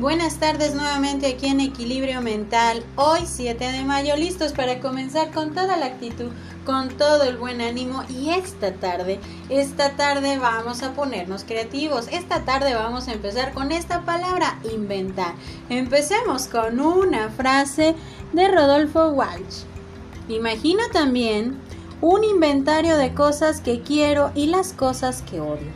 Buenas tardes nuevamente aquí en Equilibrio Mental. Hoy 7 de mayo, listos para comenzar con toda la actitud, con todo el buen ánimo y esta tarde, esta tarde vamos a ponernos creativos. Esta tarde vamos a empezar con esta palabra, inventar. Empecemos con una frase de Rodolfo Walsh. Imagina también un inventario de cosas que quiero y las cosas que odio.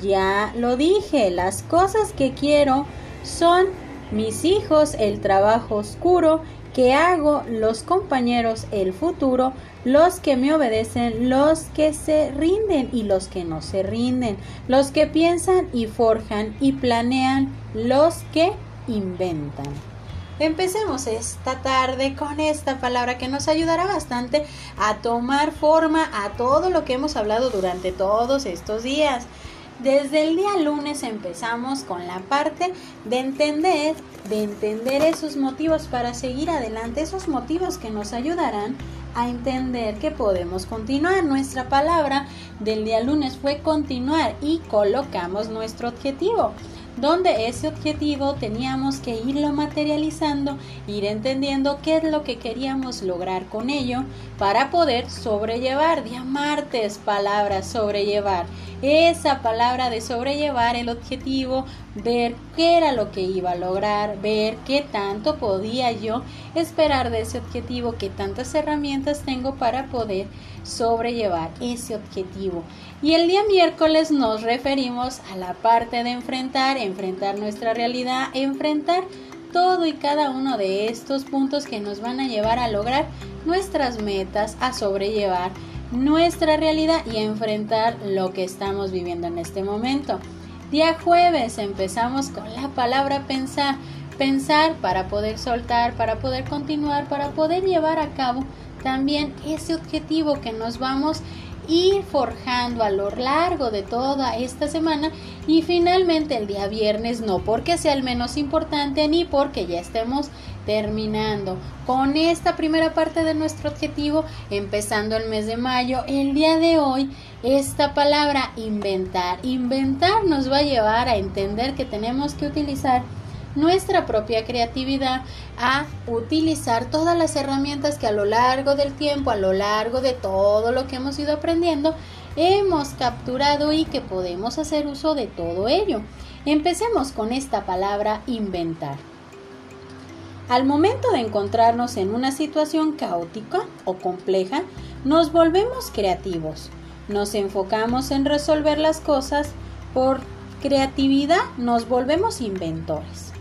Ya lo dije, las cosas que quiero son mis hijos, el trabajo oscuro que hago, los compañeros, el futuro, los que me obedecen, los que se rinden y los que no se rinden, los que piensan y forjan y planean, los que inventan. Empecemos esta tarde con esta palabra que nos ayudará bastante a tomar forma a todo lo que hemos hablado durante todos estos días. Desde el día lunes empezamos con la parte de entender, de entender esos motivos para seguir adelante, esos motivos que nos ayudarán a entender que podemos continuar. Nuestra palabra del día lunes fue continuar y colocamos nuestro objetivo donde ese objetivo teníamos que irlo materializando, ir entendiendo qué es lo que queríamos lograr con ello para poder sobrellevar, día martes, palabra sobrellevar, esa palabra de sobrellevar el objetivo, ver qué era lo que iba a lograr, ver qué tanto podía yo esperar de ese objetivo, qué tantas herramientas tengo para poder sobrellevar ese objetivo. Y el día miércoles nos referimos a la parte de enfrentar, enfrentar nuestra realidad, enfrentar todo y cada uno de estos puntos que nos van a llevar a lograr nuestras metas, a sobrellevar nuestra realidad y a enfrentar lo que estamos viviendo en este momento. Día jueves empezamos con la palabra pensar, pensar para poder soltar, para poder continuar, para poder llevar a cabo también ese objetivo que nos vamos ir forjando a lo largo de toda esta semana y finalmente el día viernes no porque sea el menos importante ni porque ya estemos terminando. Con esta primera parte de nuestro objetivo empezando el mes de mayo el día de hoy esta palabra inventar. Inventar nos va a llevar a entender que tenemos que utilizar nuestra propia creatividad a utilizar todas las herramientas que a lo largo del tiempo, a lo largo de todo lo que hemos ido aprendiendo, hemos capturado y que podemos hacer uso de todo ello. Empecemos con esta palabra inventar. Al momento de encontrarnos en una situación caótica o compleja, nos volvemos creativos. Nos enfocamos en resolver las cosas por creatividad, nos volvemos inventores.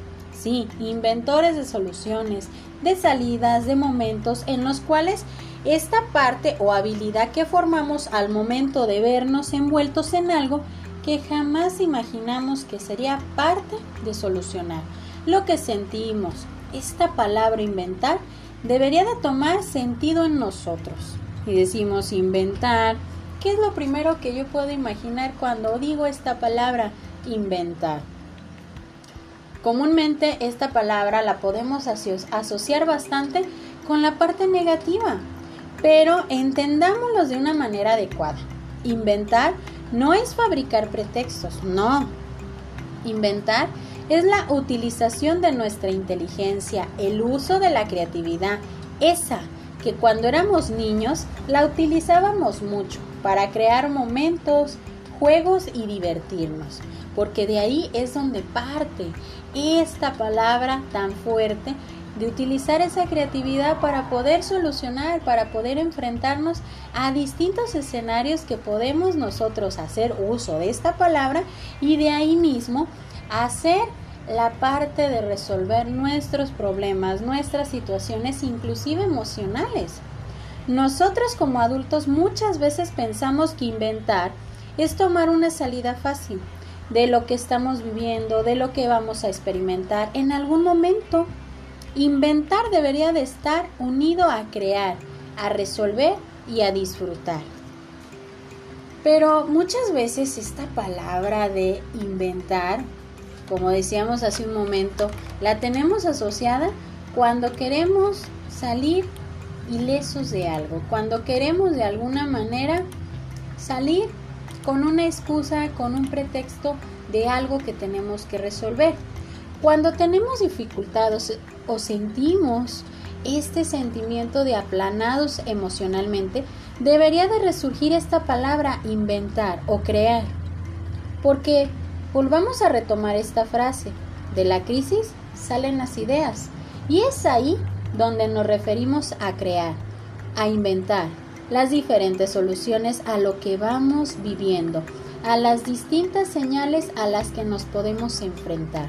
Sí, inventores de soluciones, de salidas, de momentos en los cuales esta parte o habilidad que formamos al momento de vernos envueltos en algo que jamás imaginamos que sería parte de solucionar. Lo que sentimos, esta palabra inventar, debería de tomar sentido en nosotros. Y decimos inventar, ¿qué es lo primero que yo puedo imaginar cuando digo esta palabra inventar? Comúnmente esta palabra la podemos asociar bastante con la parte negativa, pero entendámoslo de una manera adecuada. Inventar no es fabricar pretextos, no. Inventar es la utilización de nuestra inteligencia, el uso de la creatividad, esa que cuando éramos niños la utilizábamos mucho para crear momentos, juegos y divertirnos, porque de ahí es donde parte esta palabra tan fuerte de utilizar esa creatividad para poder solucionar, para poder enfrentarnos a distintos escenarios que podemos nosotros hacer uso de esta palabra y de ahí mismo hacer la parte de resolver nuestros problemas, nuestras situaciones, inclusive emocionales. Nosotros como adultos muchas veces pensamos que inventar es tomar una salida fácil, de lo que estamos viviendo, de lo que vamos a experimentar en algún momento. Inventar debería de estar unido a crear, a resolver y a disfrutar. Pero muchas veces esta palabra de inventar, como decíamos hace un momento, la tenemos asociada cuando queremos salir ilesos de algo, cuando queremos de alguna manera salir con una excusa, con un pretexto de algo que tenemos que resolver. Cuando tenemos dificultades o sentimos este sentimiento de aplanados emocionalmente, debería de resurgir esta palabra inventar o crear. Porque volvamos a retomar esta frase, de la crisis salen las ideas y es ahí donde nos referimos a crear, a inventar las diferentes soluciones a lo que vamos viviendo, a las distintas señales a las que nos podemos enfrentar.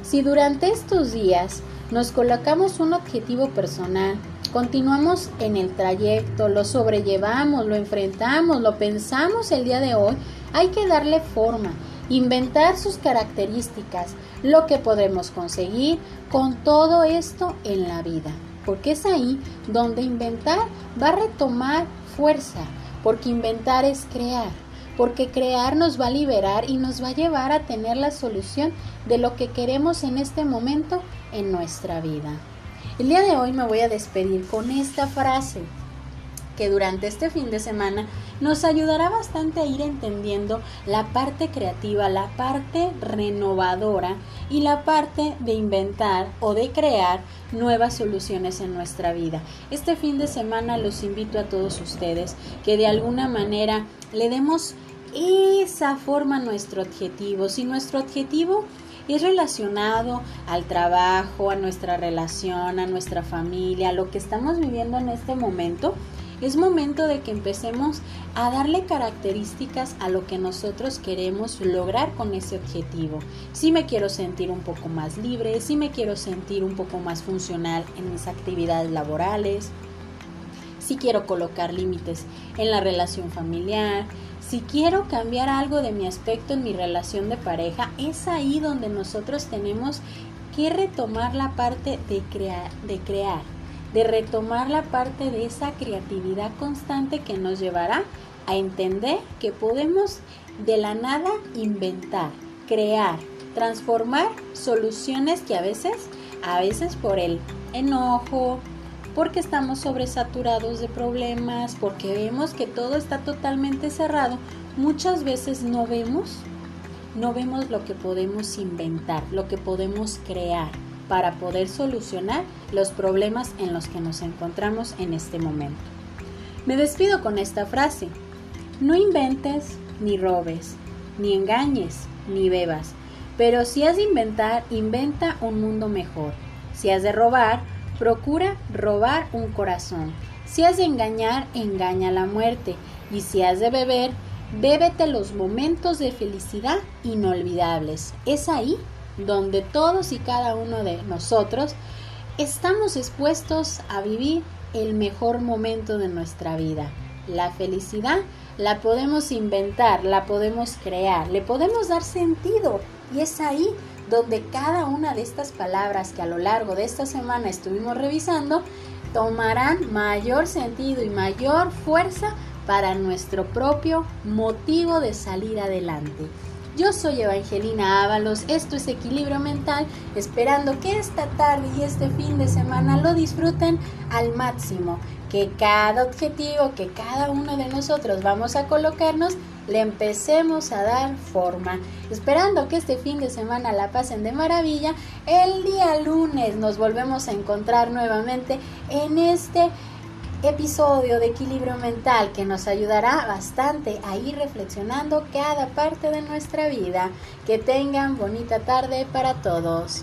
Si durante estos días nos colocamos un objetivo personal, continuamos en el trayecto, lo sobrellevamos, lo enfrentamos, lo pensamos el día de hoy, hay que darle forma, inventar sus características, lo que podemos conseguir con todo esto en la vida. Porque es ahí donde inventar va a retomar fuerza, porque inventar es crear porque crear nos va a liberar y nos va a llevar a tener la solución de lo que queremos en este momento en nuestra vida. El día de hoy me voy a despedir con esta frase que durante este fin de semana nos ayudará bastante a ir entendiendo la parte creativa, la parte renovadora y la parte de inventar o de crear nuevas soluciones en nuestra vida. Este fin de semana los invito a todos ustedes que de alguna manera le demos esa forma a nuestro objetivo. Si nuestro objetivo es relacionado al trabajo, a nuestra relación, a nuestra familia, a lo que estamos viviendo en este momento, es momento de que empecemos a darle características a lo que nosotros queremos lograr con ese objetivo. Si me quiero sentir un poco más libre, si me quiero sentir un poco más funcional en mis actividades laborales, si quiero colocar límites en la relación familiar, si quiero cambiar algo de mi aspecto en mi relación de pareja, es ahí donde nosotros tenemos que retomar la parte de de crear, de retomar la parte de esa creatividad constante que nos llevará a entender que podemos de la nada inventar, crear, transformar soluciones que a veces, a veces por el enojo, porque estamos sobresaturados de problemas, porque vemos que todo está totalmente cerrado, muchas veces no vemos, no vemos lo que podemos inventar, lo que podemos crear para poder solucionar los problemas en los que nos encontramos en este momento. Me despido con esta frase. No inventes ni robes, ni engañes, ni bebas. Pero si has de inventar, inventa un mundo mejor. Si has de robar, procura robar un corazón. Si has de engañar, engaña la muerte. Y si has de beber, bébete los momentos de felicidad inolvidables. Es ahí donde todos y cada uno de nosotros estamos expuestos a vivir el mejor momento de nuestra vida. La felicidad la podemos inventar, la podemos crear, le podemos dar sentido y es ahí donde cada una de estas palabras que a lo largo de esta semana estuvimos revisando tomarán mayor sentido y mayor fuerza para nuestro propio motivo de salir adelante. Yo soy Evangelina Ábalos, esto es Equilibrio Mental, esperando que esta tarde y este fin de semana lo disfruten al máximo, que cada objetivo que cada uno de nosotros vamos a colocarnos le empecemos a dar forma. Esperando que este fin de semana la pasen de maravilla, el día lunes nos volvemos a encontrar nuevamente en este episodio de equilibrio mental que nos ayudará bastante a ir reflexionando cada parte de nuestra vida. Que tengan bonita tarde para todos.